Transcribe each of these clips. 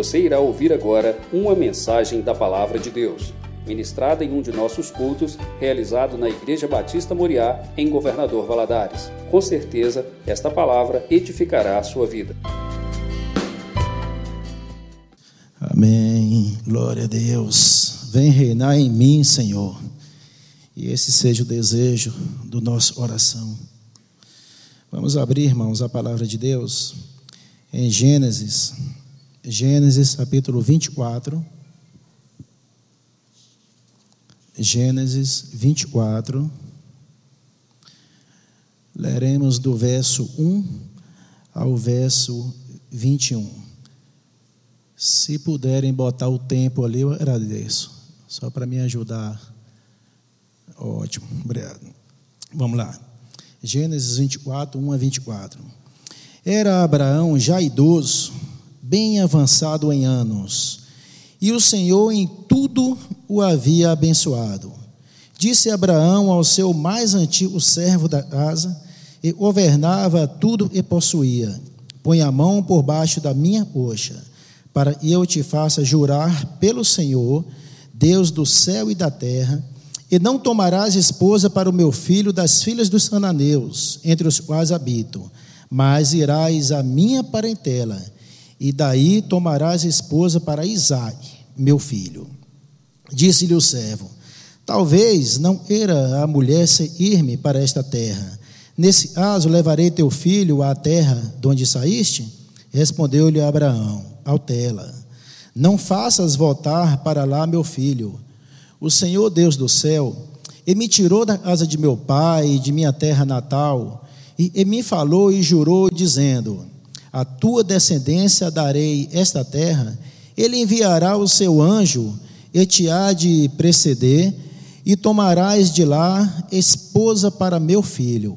Você irá ouvir agora uma mensagem da Palavra de Deus, ministrada em um de nossos cultos, realizado na Igreja Batista Moriá, em Governador Valadares. Com certeza, esta palavra edificará a sua vida. Amém. Glória a Deus. Vem reinar em mim, Senhor. E esse seja o desejo do nosso oração. Vamos abrir, irmãos, a palavra de Deus em Gênesis, Gênesis capítulo 24. Gênesis 24. Leremos do verso 1 ao verso 21. Se puderem botar o tempo ali, eu agradeço. Só para me ajudar. Ótimo, obrigado. Vamos lá. Gênesis 24, 1 a 24. Era Abraão já idoso, bem avançado em anos, e o Senhor em tudo o havia abençoado. Disse Abraão ao seu mais antigo servo da casa, e governava tudo e possuía: Põe a mão por baixo da minha coxa, para que eu te faça jurar pelo Senhor, Deus do céu e da terra, e não tomarás esposa para o meu filho das filhas dos cananeus, entre os quais habito mas irás à minha parentela, e daí tomarás esposa para Isaac, meu filho. Disse-lhe o servo: Talvez não era a mulher ir-me para esta terra. Nesse caso, levarei teu filho à terra de onde saíste? Respondeu-lhe Abraão: Altela. Não faças voltar para lá meu filho. O Senhor Deus do céu, ele me tirou da casa de meu pai e de minha terra natal e, e me falou e jurou, dizendo: A tua descendência darei esta terra, ele enviará o seu anjo, e te há de preceder, e tomarás de lá esposa para meu filho.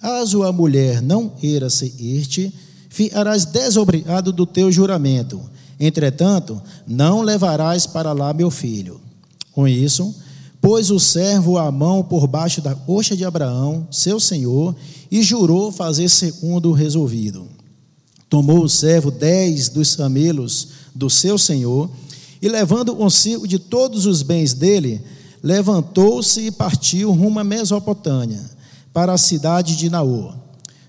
Caso a mulher não eira se irte, ficarás desobrigado do teu juramento. Entretanto, não levarás para lá meu filho. Com isso, pôs o servo a mão por baixo da coxa de Abraão, seu senhor, e jurou fazer segundo o resolvido. Tomou o servo dez dos camelos do seu senhor, e levando consigo de todos os bens dele, levantou-se e partiu rumo à Mesopotâmia, para a cidade de Naor.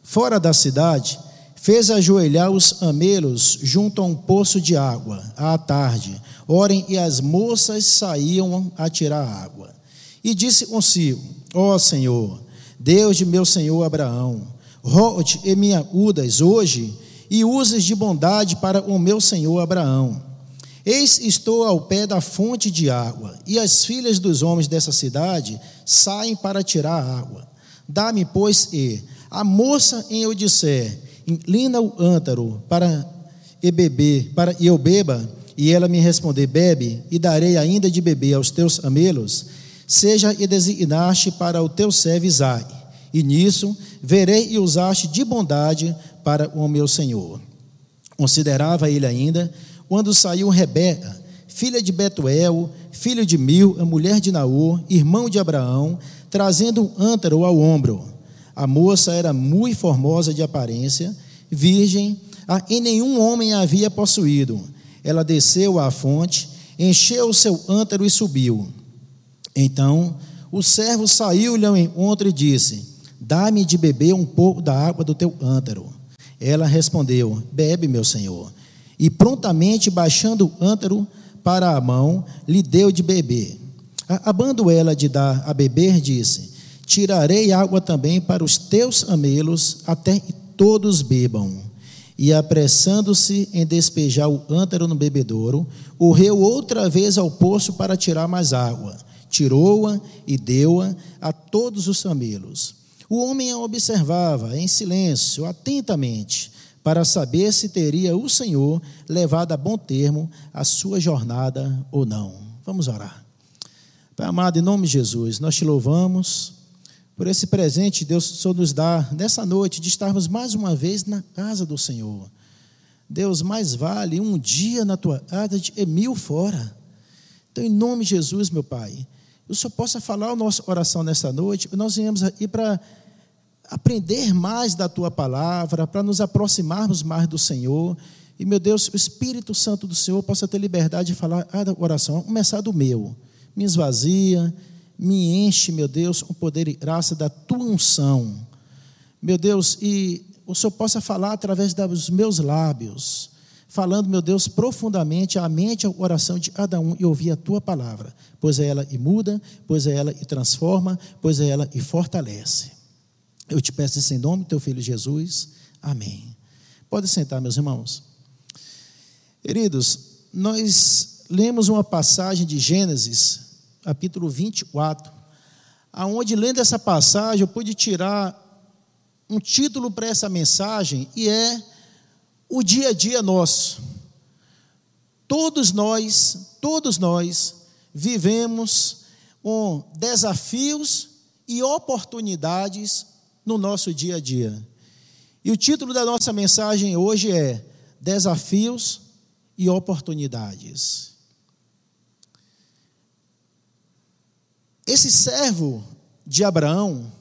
Fora da cidade, fez ajoelhar os camelos junto a um poço de água, à tarde, orem e as moças saíam a tirar água. E disse consigo: Ó oh, Senhor, Deus de meu senhor Abraão, rote e me acudas hoje e uses de bondade para o meu senhor Abraão. Eis estou ao pé da fonte de água, e as filhas dos homens dessa cidade saem para tirar água. Dá-me, pois, e a moça em eu disser, inclina o ântaro para e beber, para e eu beba, e ela me responder, bebe, e darei ainda de beber aos teus amelos, seja e designaste para o teu servo Isaac, e nisso verei e usaste de bondade para o meu Senhor. Considerava ele ainda, quando saiu Rebeca, filha de Betuel, filho de Mil, a mulher de Naor, irmão de Abraão, trazendo um ântaro ao ombro. A moça era muito formosa de aparência, virgem, a, em nenhum homem a havia possuído. Ela desceu à fonte, encheu o seu ântaro e subiu. Então o servo saiu-lhe ao encontro e disse: Dá-me de beber um pouco da água do teu ântaro. Ela respondeu: Bebe, meu senhor. E prontamente, baixando o ântaro para a mão, lhe deu de beber. Abando ela de dar a beber, disse: Tirarei água também para os teus amelos, até que todos bebam. E apressando-se em despejar o ântaro no bebedouro, correu outra vez ao poço para tirar mais água tirou-a e deu-a a todos os camelos. O homem a observava em silêncio, atentamente, para saber se teria o Senhor levado a bom termo a sua jornada ou não. Vamos orar. Pai amado, em nome de Jesus, nós te louvamos por esse presente que Deus Senhor nos dá nessa noite de estarmos mais uma vez na casa do Senhor. Deus, mais vale um dia na tua casa de mil fora. Então, em nome de Jesus, meu Pai, o Senhor possa falar a nossa oração nessa noite. Nós viemos aqui para aprender mais da tua palavra, para nos aproximarmos mais do Senhor. E, meu Deus, o Espírito Santo do Senhor possa ter liberdade de falar a oração, começar do meu. Me esvazia, me enche, meu Deus, com poder e graça da tua unção. Meu Deus, e o Senhor possa falar através dos meus lábios, falando, meu Deus, profundamente a mente e a oração de cada um e ouvir a tua palavra, pois é ela e muda, pois é ela e transforma, pois é ela e fortalece. Eu te peço isso em nome do teu filho Jesus. Amém. Pode sentar, meus irmãos. Queridos, nós lemos uma passagem de Gênesis, capítulo 24, aonde lendo essa passagem eu pude tirar um título para essa mensagem e é o dia a dia nosso. Todos nós, todos nós vivemos com desafios e oportunidades no nosso dia a dia. E o título da nossa mensagem hoje é Desafios e Oportunidades. Esse servo de Abraão,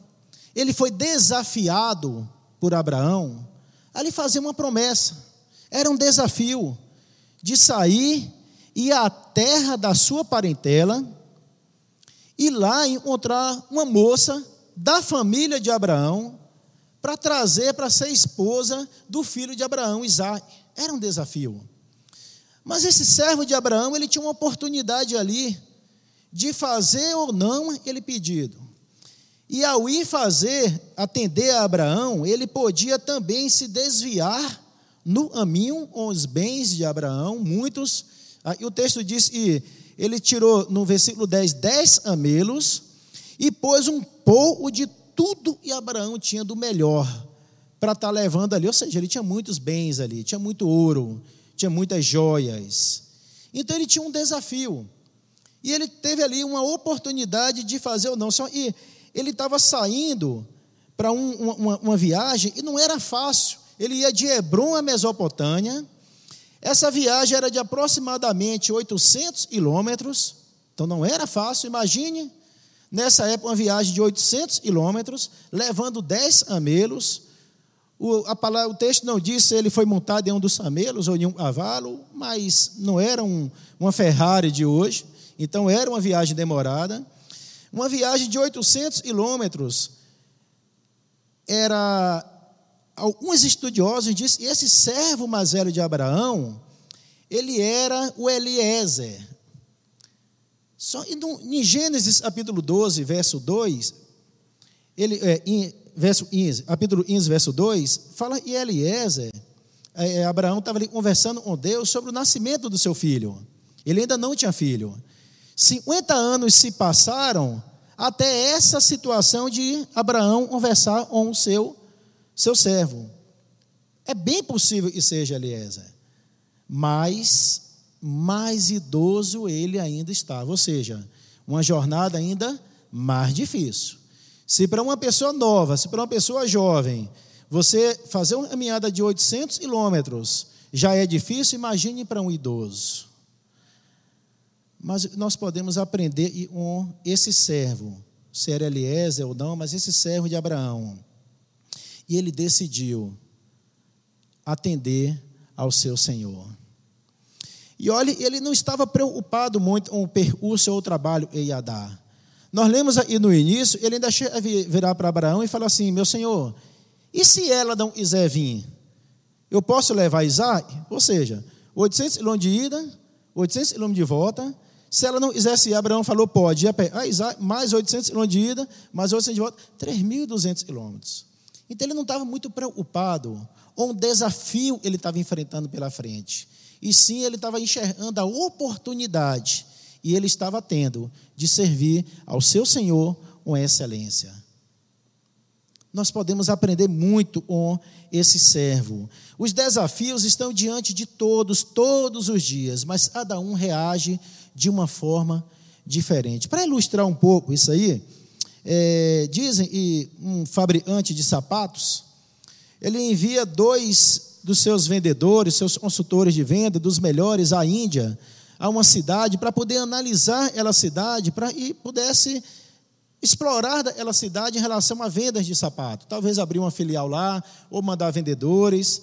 ele foi desafiado por Abraão a lhe fazer uma promessa. Era um desafio de sair e à terra da sua parentela e lá encontrar uma moça da família de Abraão para trazer para ser esposa do filho de Abraão, Isaac. Era um desafio. Mas esse servo de Abraão, ele tinha uma oportunidade ali de fazer ou não aquele pedido. E ao ir fazer, atender a Abraão, ele podia também se desviar no caminho com os bens de Abraão, muitos. E o texto diz que ele tirou no versículo 10, dez amelos e pôs um pouco de tudo e Abraão tinha do melhor para estar tá levando ali. Ou seja, ele tinha muitos bens ali, tinha muito ouro, tinha muitas joias. Então ele tinha um desafio. E ele teve ali uma oportunidade de fazer ou não. E ele estava saindo para um, uma, uma viagem e não era fácil. Ele ia de Hebron a Mesopotâmia. Essa viagem era de aproximadamente 800 quilômetros. Então não era fácil. Imagine, nessa época, uma viagem de 800 quilômetros, levando 10 camelos. O, a palavra, o texto não diz se ele foi montado em um dos camelos ou em um cavalo, mas não era um, uma Ferrari de hoje. Então era uma viagem demorada. Uma viagem de 800 quilômetros. Era. Alguns estudiosos dizem esse servo mais velho de Abraão, ele era o Eliezer. Só, em Gênesis capítulo 12, verso 2, ele, é, em, verso 15, capítulo 15, verso 2, fala que Eliezer, é, Abraão estava ali conversando com Deus sobre o nascimento do seu filho. Ele ainda não tinha filho. 50 anos se passaram até essa situação de Abraão conversar com o seu, seu servo. É bem possível que seja Eliezer, mas mais idoso ele ainda estava, ou seja, uma jornada ainda mais difícil. Se para uma pessoa nova, se para uma pessoa jovem, você fazer uma caminhada de 800 quilômetros já é difícil, imagine para um idoso. Mas nós podemos aprender com esse servo, se era Eliezer ou não, mas esse servo de Abraão. E ele decidiu atender ao seu Senhor. E olhe, ele não estava preocupado muito com o percurso ou o trabalho ia dar. Nós lemos aí no início, ele ainda virar para Abraão e falar assim: Meu senhor, e se ela não quiser vir? Eu posso levar Isaac? Ou seja, 800 quilômetros de ida, 800 quilômetros de volta, se ela não quisesse Abraão falou, pode ir a pé. Ah, mais 800 quilômetros de ida, mais 800 de volta, 3.200 quilômetros. Então ele não estava muito preocupado com o desafio que ele estava enfrentando pela frente. E sim, ele estava enxergando a oportunidade e ele estava tendo de servir ao seu Senhor com excelência. Nós podemos aprender muito com esse servo. Os desafios estão diante de todos, todos os dias, mas cada um reage de uma forma diferente. Para ilustrar um pouco isso aí, é, dizem que um fabricante de sapatos, ele envia dois dos seus vendedores, seus consultores de venda, dos melhores à Índia, a uma cidade, para poder analisar aquela cidade, para e pudesse explorar aquela cidade em relação a vendas de sapato. Talvez abrir uma filial lá, ou mandar vendedores.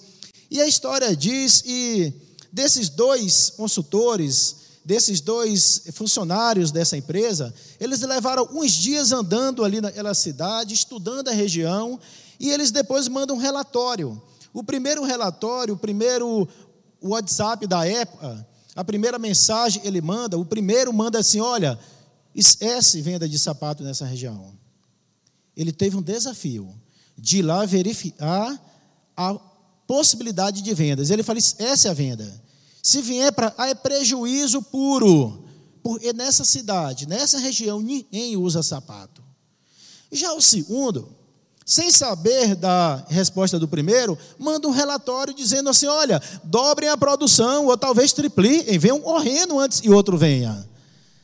E a história diz, e desses dois consultores, desses dois funcionários dessa empresa, eles levaram uns dias andando ali naquela cidade, estudando a região, e eles depois mandam um relatório. O primeiro relatório, o primeiro WhatsApp da época, a primeira mensagem ele manda, o primeiro manda assim: olha, esquece venda de sapato nessa região. Ele teve um desafio de ir lá verificar a possibilidade de vendas. Ele fala: é a venda. Se vier para ah, é prejuízo puro, porque nessa cidade, nessa região, ninguém usa sapato. Já o segundo, sem saber da resposta do primeiro, manda um relatório dizendo assim: olha, dobrem a produção, ou talvez tripliquem, venham correndo antes e outro venha.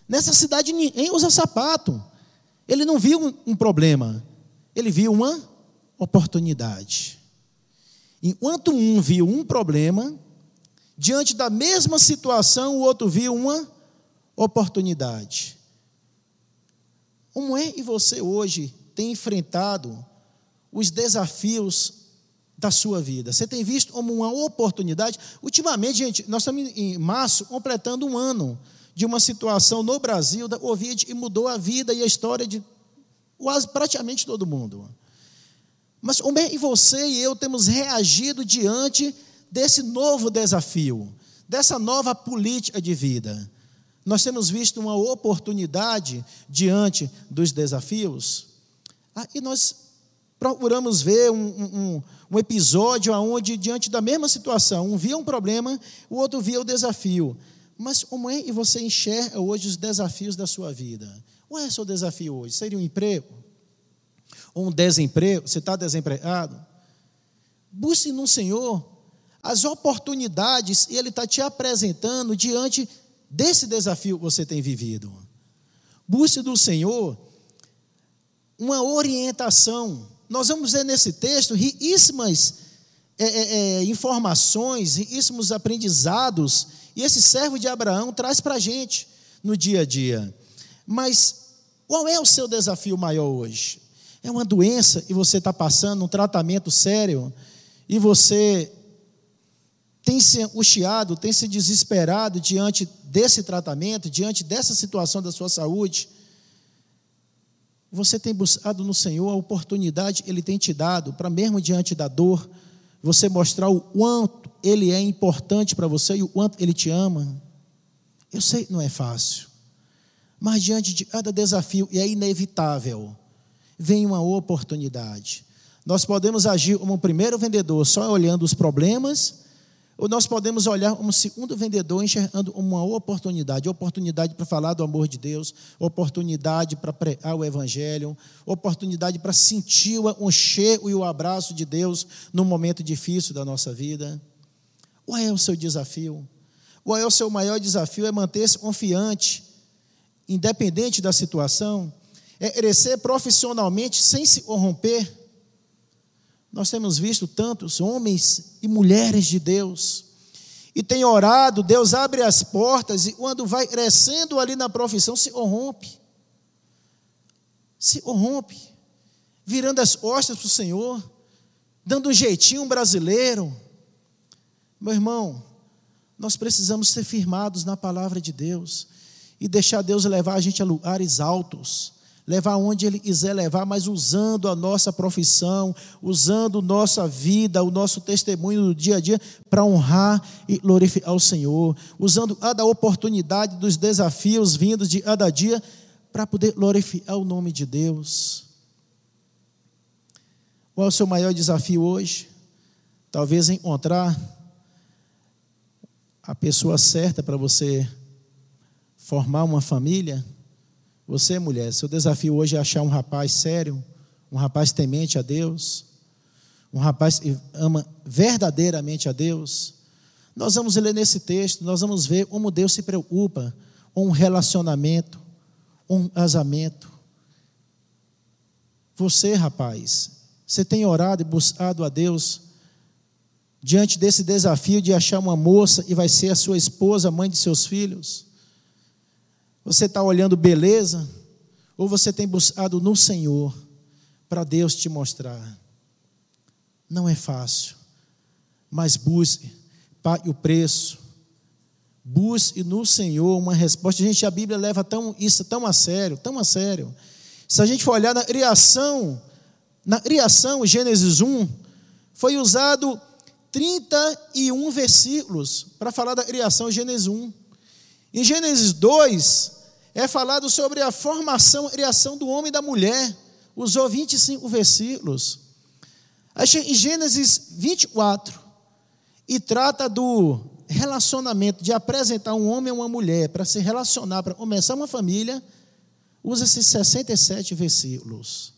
Nessa cidade ninguém usa sapato. Ele não viu um problema, ele viu uma oportunidade. Enquanto um viu um problema, diante da mesma situação, o outro viu uma oportunidade. Como é e você hoje tem enfrentado os desafios da sua vida? Você tem visto como uma oportunidade? Ultimamente, gente, nós estamos em março completando um ano de uma situação no Brasil da Covid e mudou a vida e a história de quase praticamente todo mundo. Mas como é e você e eu temos reagido diante desse novo desafio, dessa nova política de vida. Nós temos visto uma oportunidade diante dos desafios, ah, e nós procuramos ver um, um, um episódio onde, diante da mesma situação, um via um problema, o outro via o desafio. Mas como é que você enxerga hoje os desafios da sua vida? Qual é o seu desafio hoje? Seria um emprego? Ou um desemprego? Você está desempregado? Busque no Senhor as oportunidades e Ele está te apresentando diante desse desafio que você tem vivido. Busque do Senhor uma orientação. Nós vamos ver nesse texto riquíssimas é, é, é, informações, riquíssimos aprendizados, e esse servo de Abraão traz para a gente no dia a dia. Mas qual é o seu desafio maior hoje? É uma doença e você está passando um tratamento sério e você tem se angustiado, tem se desesperado diante desse tratamento, diante dessa situação da sua saúde, você tem buscado no Senhor a oportunidade Ele tem te dado para, mesmo diante da dor, você mostrar o quanto Ele é importante para você e o quanto Ele te ama. Eu sei que não é fácil, mas diante de cada desafio, e é inevitável, vem uma oportunidade. Nós podemos agir como um primeiro vendedor, só olhando os problemas ou nós podemos olhar como segundo vendedor, enxergando uma oportunidade oportunidade para falar do amor de Deus, oportunidade para pregar o Evangelho, oportunidade para sentir o cheiro e o abraço de Deus num momento difícil da nossa vida. Qual é o seu desafio? Qual é o seu maior desafio? É manter-se confiante, independente da situação, é crescer profissionalmente sem se corromper nós temos visto tantos homens e mulheres de Deus, e tem orado, Deus abre as portas, e quando vai crescendo ali na profissão, se corrompe. Se corrompe, virando as costas para o Senhor, dando um jeitinho brasileiro. Meu irmão, nós precisamos ser firmados na palavra de Deus e deixar Deus levar a gente a lugares altos levar onde Ele quiser levar, mas usando a nossa profissão, usando nossa vida, o nosso testemunho do dia a dia para honrar e glorificar o Senhor, usando cada oportunidade dos desafios vindos de cada dia para poder glorificar o nome de Deus. Qual é o seu maior desafio hoje? Talvez encontrar a pessoa certa para você formar uma família você, mulher, seu desafio hoje é achar um rapaz sério, um rapaz temente a Deus, um rapaz que ama verdadeiramente a Deus. Nós vamos ler nesse texto, nós vamos ver como Deus se preocupa com um relacionamento, um casamento. Você, rapaz, você tem orado e buscado a Deus diante desse desafio de achar uma moça e vai ser a sua esposa, mãe de seus filhos? Você está olhando beleza? Ou você tem buscado no Senhor para Deus te mostrar? Não é fácil. mas busque, pague o preço. Busque no Senhor uma resposta. Gente, a Bíblia leva tão, isso tão a sério, tão a sério. Se a gente for olhar na criação, na criação, Gênesis 1, foi usado 31 versículos para falar da criação, Gênesis 1. Em Gênesis 2, é falado sobre a formação, a criação do homem e da mulher. Usou 25 versículos. Em Gênesis 24, e trata do relacionamento, de apresentar um homem e uma mulher para se relacionar, para começar uma família, usa esses 67 versículos.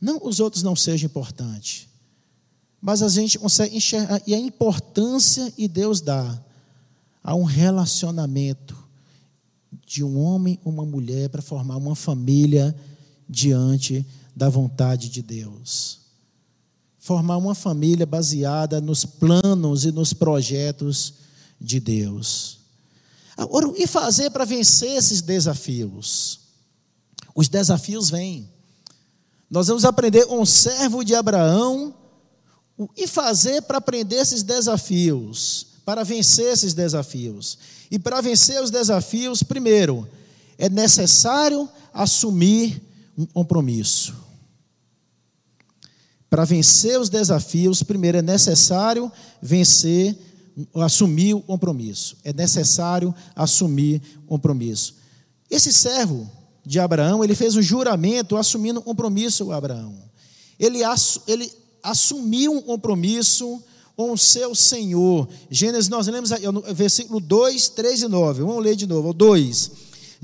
Não os outros não sejam importantes, mas a gente consegue enxergar, e a importância que Deus dá a um relacionamento de um homem e uma mulher para formar uma família diante da vontade de Deus. Formar uma família baseada nos planos e nos projetos de Deus. Agora, o que fazer para vencer esses desafios? Os desafios vêm. Nós vamos aprender com um servo de Abraão o que fazer para aprender esses desafios, para vencer esses desafios. E para vencer os desafios, primeiro, é necessário assumir um compromisso. Para vencer os desafios, primeiro é necessário vencer, assumir o compromisso. É necessário assumir o compromisso. Esse servo de Abraão, ele fez um juramento assumindo um compromisso com Abraão. Ele, ele assumiu um compromisso com o seu Senhor. Gênesis, nós lemos versículo 2, 3 e 9. Vamos ler de novo. 2.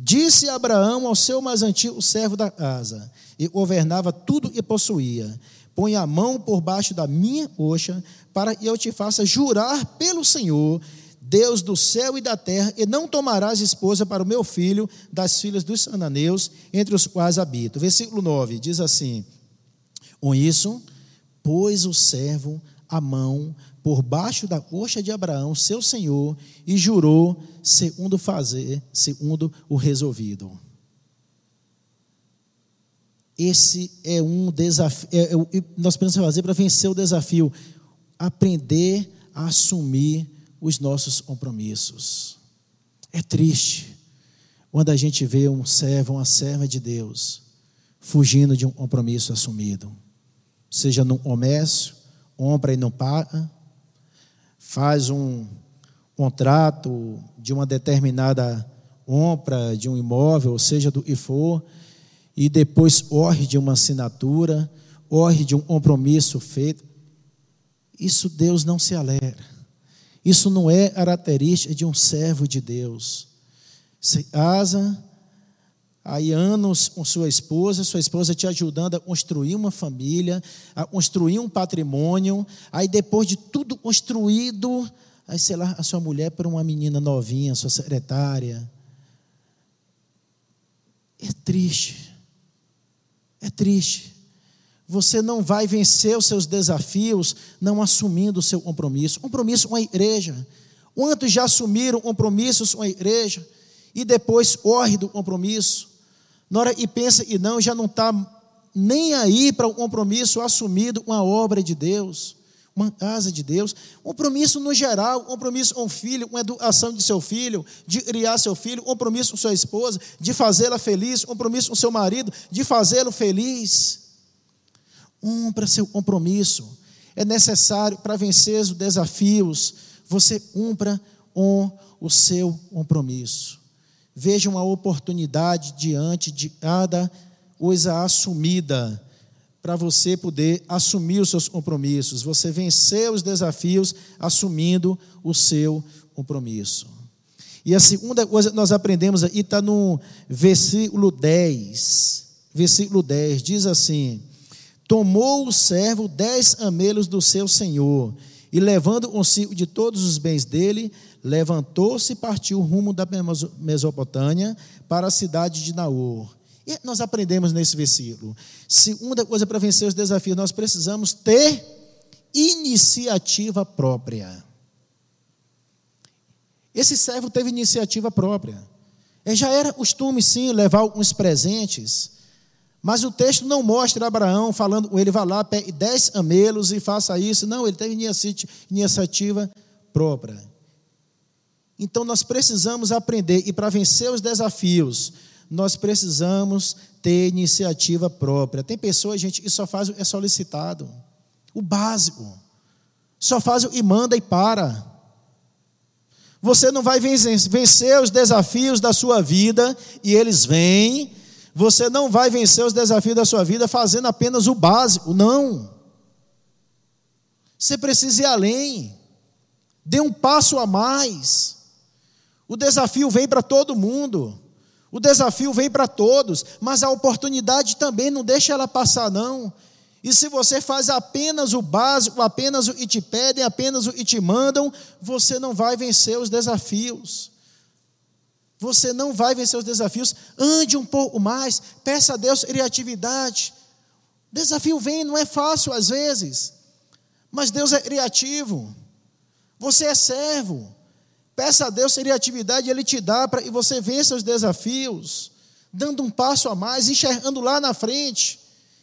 Disse Abraão ao seu mais antigo servo da casa, e governava tudo e possuía: Põe a mão por baixo da minha coxa, para que eu te faça jurar pelo Senhor, Deus do céu e da terra, e não tomarás esposa para o meu filho das filhas dos ananeus, entre os quais habito. Versículo 9 diz assim: Com isso, pôs o servo a mão por baixo da coxa de Abraão, seu senhor, e jurou segundo fazer, segundo o resolvido. Esse é um desafio, é, é, nós precisamos fazer para vencer o desafio, aprender a assumir os nossos compromissos. É triste quando a gente vê um servo, uma serva de Deus, fugindo de um compromisso assumido seja no comércio, compra e não paga, faz um contrato de uma determinada compra de um imóvel, seja do que for, e depois corre de uma assinatura, corre de um compromisso feito. Isso Deus não se alegra. Isso não é característica de um servo de Deus. Se casa, aí anos com sua esposa, sua esposa te ajudando a construir uma família, a construir um patrimônio, aí depois de tudo construído, aí sei lá, a sua mulher para uma menina novinha, sua secretária. É triste. É triste. Você não vai vencer os seus desafios não assumindo o seu compromisso. Compromisso com a igreja. Quantos já assumiram compromissos com a igreja e depois corre do compromisso? Na hora e pensa e não, já não está nem aí para o compromisso assumido com a obra de Deus, uma casa de Deus, compromisso no geral, compromisso com o filho, com a educação de seu filho, de criar seu filho, compromisso com sua esposa, de fazê-la feliz, compromisso com seu marido, de fazê-lo feliz. Um para seu compromisso. É necessário para vencer os desafios, você cumpra com o seu compromisso. Veja uma oportunidade diante de cada coisa assumida, para você poder assumir os seus compromissos, você vencer os desafios assumindo o seu compromisso. E a segunda coisa que nós aprendemos aí está no versículo 10. Versículo 10 diz assim: Tomou o servo dez amelos do seu senhor, e levando consigo de todos os bens dele, levantou-se e partiu rumo da Mesopotâmia para a cidade de Naor. E nós aprendemos nesse versículo. Segunda coisa para vencer os desafios, nós precisamos ter iniciativa própria. Esse servo teve iniciativa própria. Ele já era costume, sim, levar alguns presentes, Mas o texto não mostra Abraão falando, ele vai lá, pegue dez amelos e faça isso. Não, ele teve iniciativa própria. Então nós precisamos aprender, e para vencer os desafios, nós precisamos ter iniciativa própria. Tem pessoas, gente, que só faz é solicitado. O básico. Só faz e manda e para. Você não vai vencer os desafios da sua vida e eles vêm você não vai vencer os desafios da sua vida fazendo apenas o básico, não. Você precisa ir além. Dê um passo a mais. O desafio vem para todo mundo. O desafio vem para todos, mas a oportunidade também não deixa ela passar não. E se você faz apenas o básico, apenas o que te pedem, apenas o que te mandam, você não vai vencer os desafios. Você não vai vencer os desafios. Ande um pouco mais. Peça a Deus criatividade. Desafio vem, não é fácil às vezes. Mas Deus é criativo. Você é servo. Peça a Deus criatividade, Ele te dá para que você vença os desafios, dando um passo a mais, enxergando lá na frente,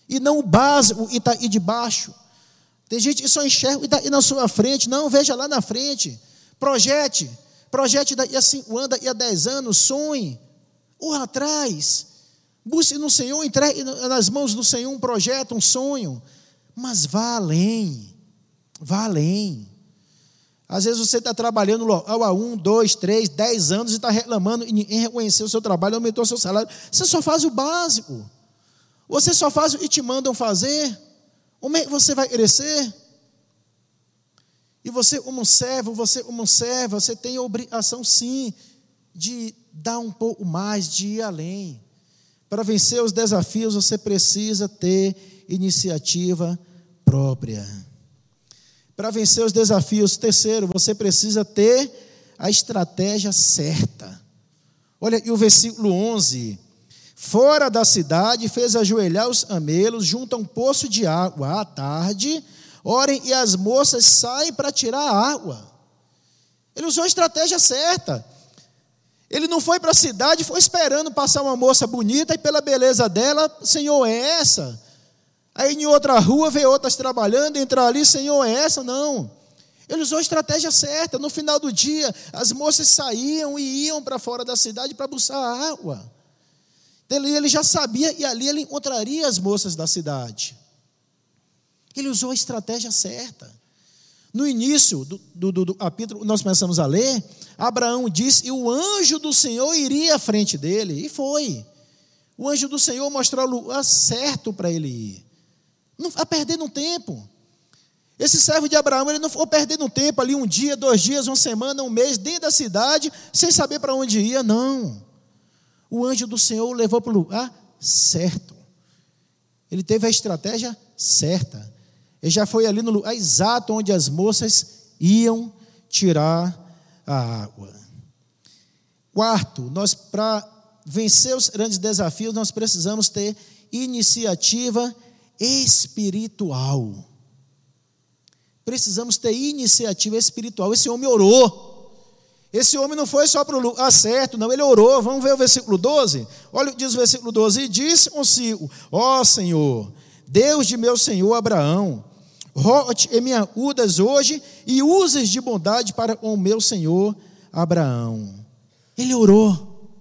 e não o básico e está aí debaixo. Tem gente que só enxerga e está aí na sua frente. Não, veja lá na frente. Projete. Projete daqui a cinco anos, daqui a dez anos, sonhe. Corra atrás. Busque no Senhor, entregue nas mãos do Senhor um projeto, um sonho. Mas vá além. Vá além. Às vezes você está trabalhando há um, dois, três, dez anos e está reclamando e ninguém reconheceu o seu trabalho, aumentou o seu salário. Você só faz o básico. Você só faz o que te mandam fazer. Como é que você vai crescer? E você, como servo, você, como serva, você tem a obrigação, sim, de dar um pouco mais, de ir além. Para vencer os desafios, você precisa ter iniciativa própria. Para vencer os desafios, terceiro, você precisa ter a estratégia certa. Olha, e o versículo 11. Fora da cidade, fez ajoelhar os amelos junto a um poço de água à tarde Orem e as moças saem para tirar a água. Ele usou a estratégia certa. Ele não foi para a cidade, foi esperando passar uma moça bonita e pela beleza dela, Senhor, é essa? Aí em outra rua vê outras trabalhando, entrar ali, Senhor, é essa? Não. Ele usou a estratégia certa. No final do dia, as moças saíam e iam para fora da cidade para buscar água. Ele, ele já sabia e ali ele encontraria as moças da cidade. Ele usou a estratégia certa. No início do, do, do, capítulo, nós começamos a ler, Abraão disse, e o anjo do Senhor iria à frente dele, e foi. O anjo do Senhor mostrou o lugar certo para ele ir. Não vai perdendo tempo. Esse servo de Abraão, ele não foi perdendo tempo ali um dia, dois dias, uma semana, um mês, dentro da cidade, sem saber para onde ia, não. O anjo do Senhor o levou para o lugar certo. Ele teve a estratégia certa. Ele já foi ali no lugar exato onde as moças iam tirar a água. Quarto, nós para vencer os grandes desafios, nós precisamos ter iniciativa espiritual. Precisamos ter iniciativa espiritual. Esse homem orou. Esse homem não foi só para o lugar certo, não, ele orou. Vamos ver o versículo 12? Olha, diz o versículo 12: E disse consigo: Ó Senhor, Deus de meu senhor Abraão, rote e me acudas hoje e uses de bondade para o meu senhor Abraão. Ele orou.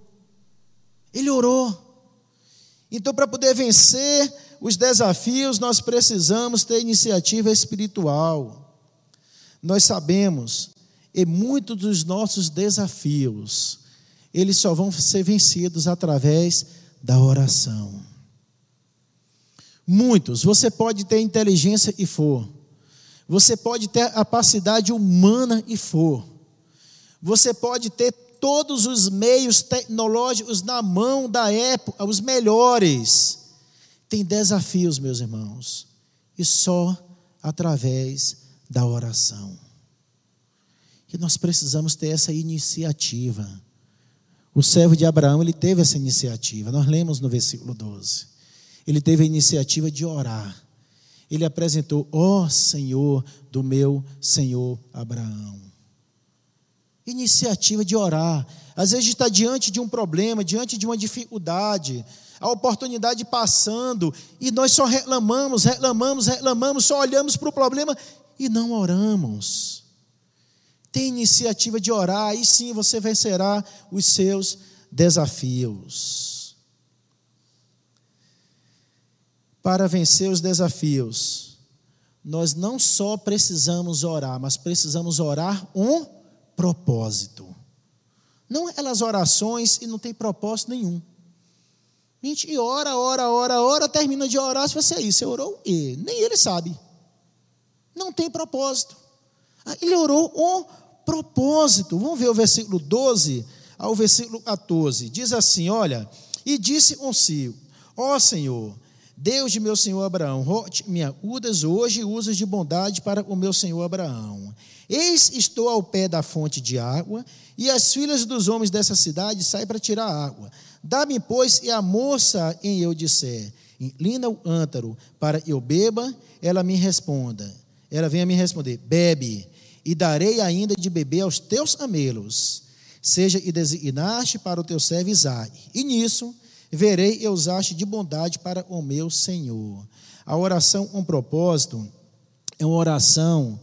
Ele orou. Então, para poder vencer os desafios, nós precisamos ter iniciativa espiritual. Nós sabemos, e muitos dos nossos desafios, eles só vão ser vencidos através da oração. Muitos. Você pode ter inteligência e for. Você pode ter capacidade humana e for. Você pode ter todos os meios tecnológicos na mão da época, os melhores. Tem desafios, meus irmãos, e só através da oração. Que nós precisamos ter essa iniciativa. O servo de Abraão, ele teve essa iniciativa. Nós lemos no versículo 12 ele teve a iniciativa de orar. Ele apresentou, ó oh, Senhor do meu Senhor Abraão. Iniciativa de orar. Às vezes está diante de um problema, diante de uma dificuldade. A oportunidade passando, e nós só reclamamos, reclamamos, reclamamos, só olhamos para o problema e não oramos. Tem iniciativa de orar, e sim você vencerá os seus desafios. Para vencer os desafios, nós não só precisamos orar, mas precisamos orar um propósito. Não aquelas orações e não tem propósito nenhum. A gente ora, ora, ora, ora, termina de orar, se você é isso, você orou e nem ele sabe. Não tem propósito. Ah, ele orou um propósito. Vamos ver o versículo 12 ao versículo 14. Diz assim: Olha, e disse consigo: Ó Senhor, Deus de meu senhor Abraão, me acudas hoje e usas de bondade para o meu senhor Abraão. Eis estou ao pé da fonte de água, e as filhas dos homens dessa cidade saem para tirar água. Dá-me, pois, e a moça em eu disser, inclina o ântaro para eu beba, ela me responda. Ela venha me responder: bebe, e darei ainda de beber aos teus amelos. Seja e designaste para o teu servo Isaac. E nisso verei e usaste de bondade para o meu Senhor. A oração um propósito é uma oração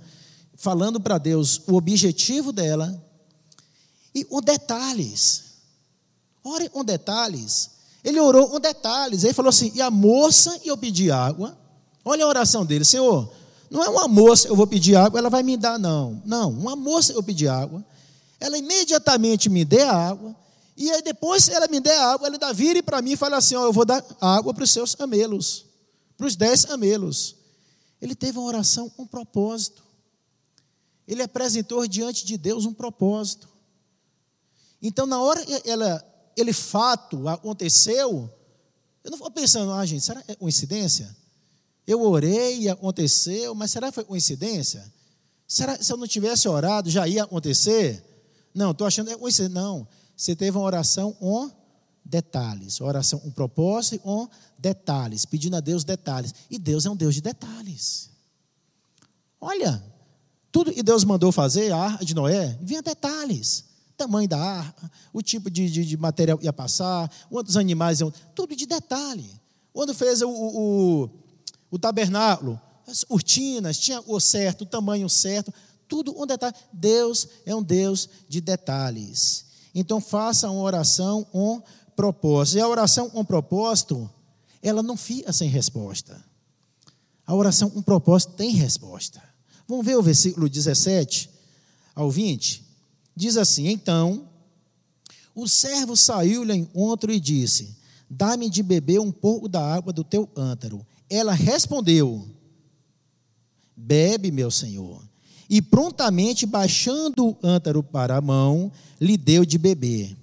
falando para Deus o objetivo dela e os detalhes. Ore com detalhes. Ele orou com detalhes. Ele falou assim: e a moça, e eu pedi água. Olha a oração dele, Senhor. Não é uma moça, eu vou pedir água, ela vai me dar, não. Não, uma moça, eu pedi água. Ela imediatamente me dê água. E aí depois ela me der água, ela ainda vire para mim e fala assim: ó, eu vou dar água para os seus amelos, para os dez amelos. Ele teve uma oração com um propósito. Ele apresentou diante de Deus um propósito. Então, na hora que ela, ele fato aconteceu, eu não vou pensando, ah, gente, será que é coincidência? Eu orei e aconteceu, mas será que foi coincidência? Será que se eu não tivesse orado já ia acontecer? Não, estou achando que é coincidência. Não, você teve uma oração com detalhes, oração um propósito com detalhes, pedindo a Deus detalhes. E Deus é um Deus de detalhes. Olha, tudo que Deus mandou fazer, a arca de Noé, vinha detalhes tamanho da arca, o tipo de, de, de material ia passar, quantos animais iam, tudo de detalhe. Quando fez o, o, o tabernáculo, as cortinas, tinha o certo, o tamanho certo, tudo um detalhe. Deus é um Deus de detalhes. Então faça uma oração com propósito. E a oração com propósito, ela não fica sem resposta. A oração com propósito tem resposta. Vamos ver o versículo 17 ao 20. Diz assim: Então, o servo saiu-lhe encontro e disse: Dá-me de beber um pouco da água do teu ântaro. Ela respondeu: Bebe, meu senhor. E prontamente, baixando o ântaro para a mão, lhe deu de beber.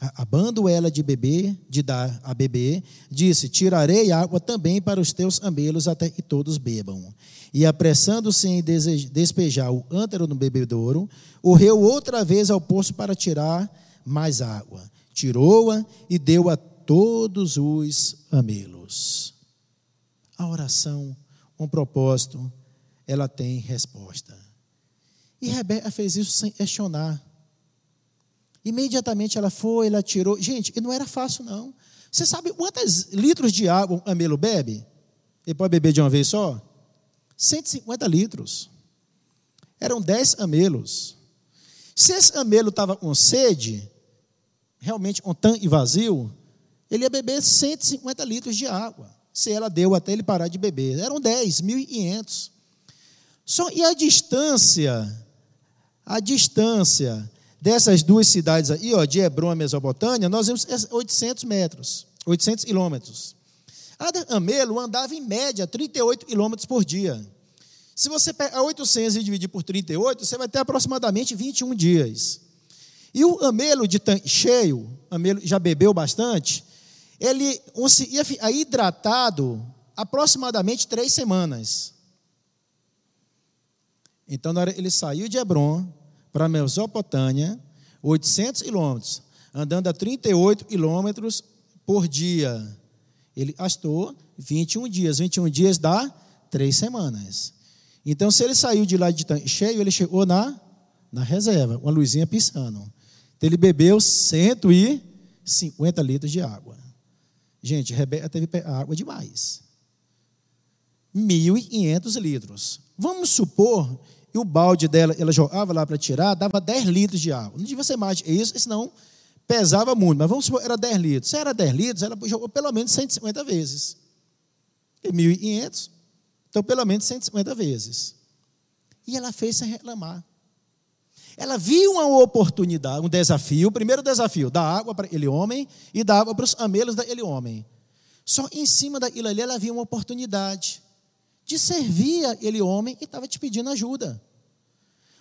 Abando ela de beber, de dar a beber, disse: Tirarei água também para os teus amelos, até que todos bebam. E apressando-se em despejar o ântaro no bebedouro, correu outra vez ao poço para tirar mais água. Tirou-a e deu a todos os amelos. A oração, um propósito, ela tem resposta. E Rebeca fez isso sem questionar. Imediatamente ela foi, ela tirou. Gente, e não era fácil, não. Você sabe quantos litros de água um amelo bebe? Ele pode beber de uma vez só? 150 litros. Eram 10 amelos. Se esse amelo estava com sede, realmente com tanque vazio, ele ia beber 150 litros de água. Se ela deu até ele parar de beber. Eram 10, 1.500. Só, e a distância, a distância dessas duas cidades aí, ó, de Hebron e Mesopotâmia, nós vimos 800 metros, 800 quilômetros. Amelo andava em média 38 quilômetros por dia. Se você pega 800 e dividir por 38, você vai ter aproximadamente 21 dias. E o amelo de tanque cheio, amelo já bebeu bastante, ele ia ficar hidratado aproximadamente três semanas. Então, ele saiu de Hebron para a Mesopotâmia, 800 quilômetros, andando a 38 quilômetros por dia. Ele gastou 21 dias. 21 dias dá três semanas. Então, se ele saiu de lá de tanque cheio, ele chegou na, na reserva, uma luzinha piscando. Então, ele bebeu 150 litros de água. Gente, Rebeca teve água demais. 1.500 litros. Vamos supor o balde dela, ela jogava lá para tirar, dava 10 litros de água. Não devia ser mais isso, senão pesava muito. Mas vamos supor era 10 litros. Se era 10 litros, ela jogou pelo menos 150 vezes. E 1.500, então pelo menos 150 vezes. E ela fez sem reclamar. Ela viu uma oportunidade, um desafio, o primeiro desafio, dar água para aquele homem e dar água para os amelos daquele homem. Só em cima daquilo ali ela viu uma oportunidade de servir aquele homem e estava te pedindo ajuda.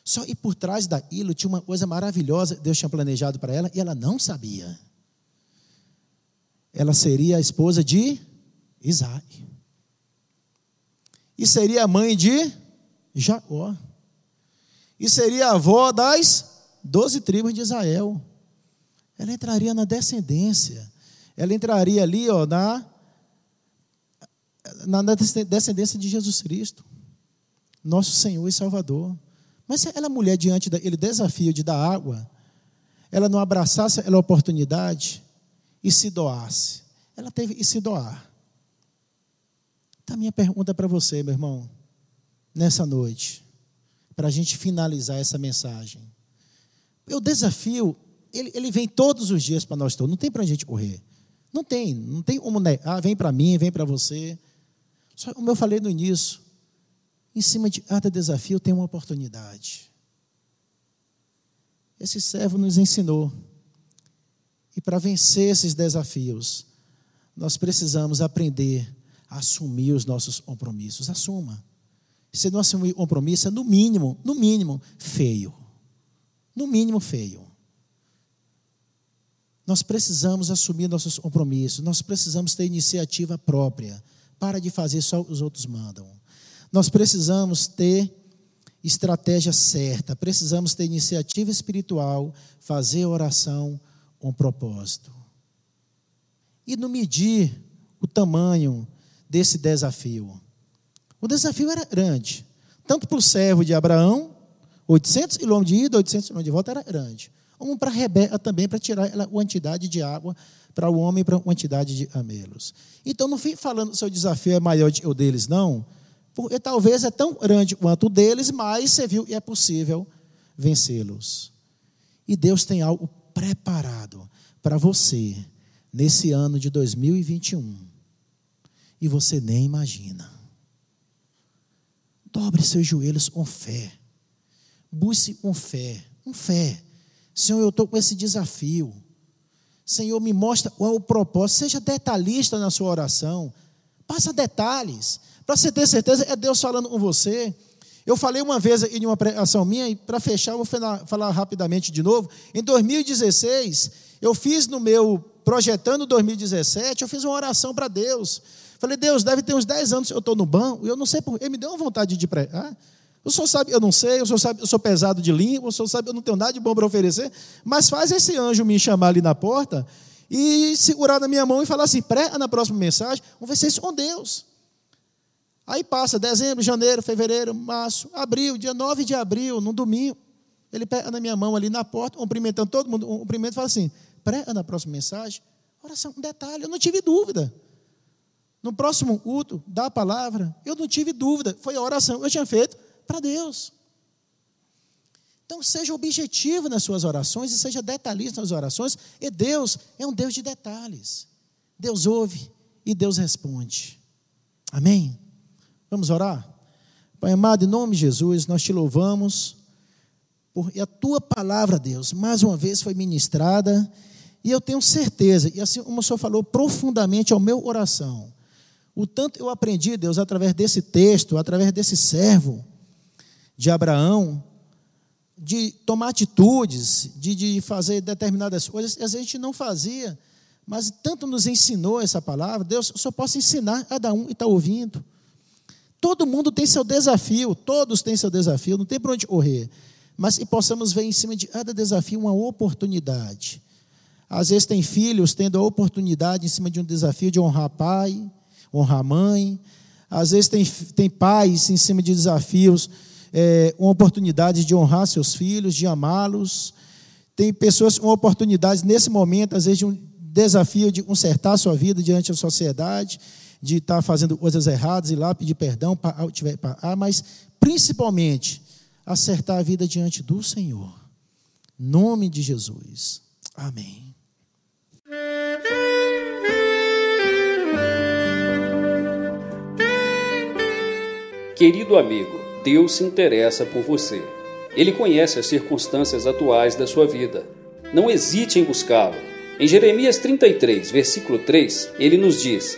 Só e por trás daquilo tinha uma coisa maravilhosa, Deus tinha planejado para ela e ela não sabia. Ela seria a esposa de Isaac. E seria a mãe de Jacó e seria avó das doze tribos de Israel. Ela entraria na descendência. Ela entraria ali ó, na, na descendência de Jesus Cristo, nosso Senhor e Salvador. Mas se ela, mulher, diante daquele desafio de dar água, ela não abraçasse aquela oportunidade e se doasse. Ela teve que se doar. Então, a minha pergunta para você, meu irmão, nessa noite para a gente finalizar essa mensagem. O desafio, ele, ele vem todos os dias para nós todos, não tem para a gente correr. Não tem, não tem como, né? ah, vem para mim, vem para você. Só como eu falei no início, em cima de cada desafio tem uma oportunidade. Esse servo nos ensinou. E para vencer esses desafios, nós precisamos aprender a assumir os nossos compromissos. Assuma. Se não assumir compromisso, é no mínimo, no mínimo, feio. No mínimo, feio. Nós precisamos assumir nossos compromissos, nós precisamos ter iniciativa própria. Para de fazer só os outros mandam. Nós precisamos ter estratégia certa, precisamos ter iniciativa espiritual, fazer oração com propósito. E não medir o tamanho desse desafio. O desafio era grande. Tanto para o servo de Abraão, 800 quilômetros de ida, 800 quilômetros de volta era grande. Como para Rebeca também, para tirar a quantidade de água para o homem, para a quantidade de amelos. Então, não fique falando que o seu desafio é maior que o deles, não. Porque talvez é tão grande quanto o deles, mas você viu e é possível vencê-los. E Deus tem algo preparado para você nesse ano de 2021. E você nem imagina. Dobre seus joelhos com fé. Busque com fé. Com fé. Senhor, eu estou com esse desafio. Senhor, me mostra qual é o propósito. Seja detalhista na sua oração. Passa detalhes. Para você ter certeza, é Deus falando com você. Eu falei uma vez em uma pregação minha, e para fechar, eu vou falar rapidamente de novo. Em 2016, eu fiz no meu Projetando 2017, eu fiz uma oração para Deus. Falei, Deus, deve ter uns 10 anos que eu estou no banco, e eu não sei por Ele me deu uma vontade de pregar. O senhor sabe, eu não sei, o senhor sabe, eu sou pesado de língua, o senhor sabe, eu não tenho nada de bom para oferecer, mas faz esse anjo me chamar ali na porta e segurar na minha mão e falar assim: prega na próxima mensagem, vamos ver se é com Deus. Aí passa dezembro, janeiro, fevereiro, março, abril, dia 9 de abril, num domingo. Ele pega na minha mão ali na porta, cumprimentando todo mundo, cumprimento e fala assim: prega na próxima mensagem. Oração, um detalhe, eu não tive dúvida. No próximo culto, da palavra, eu não tive dúvida, foi a oração que eu tinha feito para Deus. Então, seja objetivo nas suas orações e seja detalhista nas orações, e Deus é um Deus de detalhes. Deus ouve e Deus responde. Amém? Vamos orar? Pai amado, em nome de Jesus, nós te louvamos, porque a tua palavra, Deus, mais uma vez foi ministrada, e eu tenho certeza, e assim como o Senhor falou profundamente ao meu coração, o tanto eu aprendi, Deus, através desse texto, através desse servo de Abraão, de tomar atitudes, de, de fazer determinadas coisas, vezes a gente não fazia, mas tanto nos ensinou essa palavra, Deus só posso ensinar a cada um e está ouvindo. Todo mundo tem seu desafio, todos têm seu desafio, não tem para onde correr. Mas e possamos ver em cima de cada desafio uma oportunidade. Às vezes tem filhos tendo a oportunidade em cima de um desafio de honrar pai, honrar mãe. Às vezes tem, tem pais em cima de desafios, é, uma oportunidade de honrar seus filhos, de amá-los. Tem pessoas com oportunidades nesse momento, às vezes, de, um, desafio de consertar sua vida diante da sociedade, de estar fazendo coisas erradas e lá pedir perdão para tiver para mas principalmente acertar a vida diante do Senhor. Nome de Jesus. Amém. Querido amigo, Deus se interessa por você. Ele conhece as circunstâncias atuais da sua vida. Não hesite em buscá-lo. Em Jeremias 33, versículo 3, ele nos diz: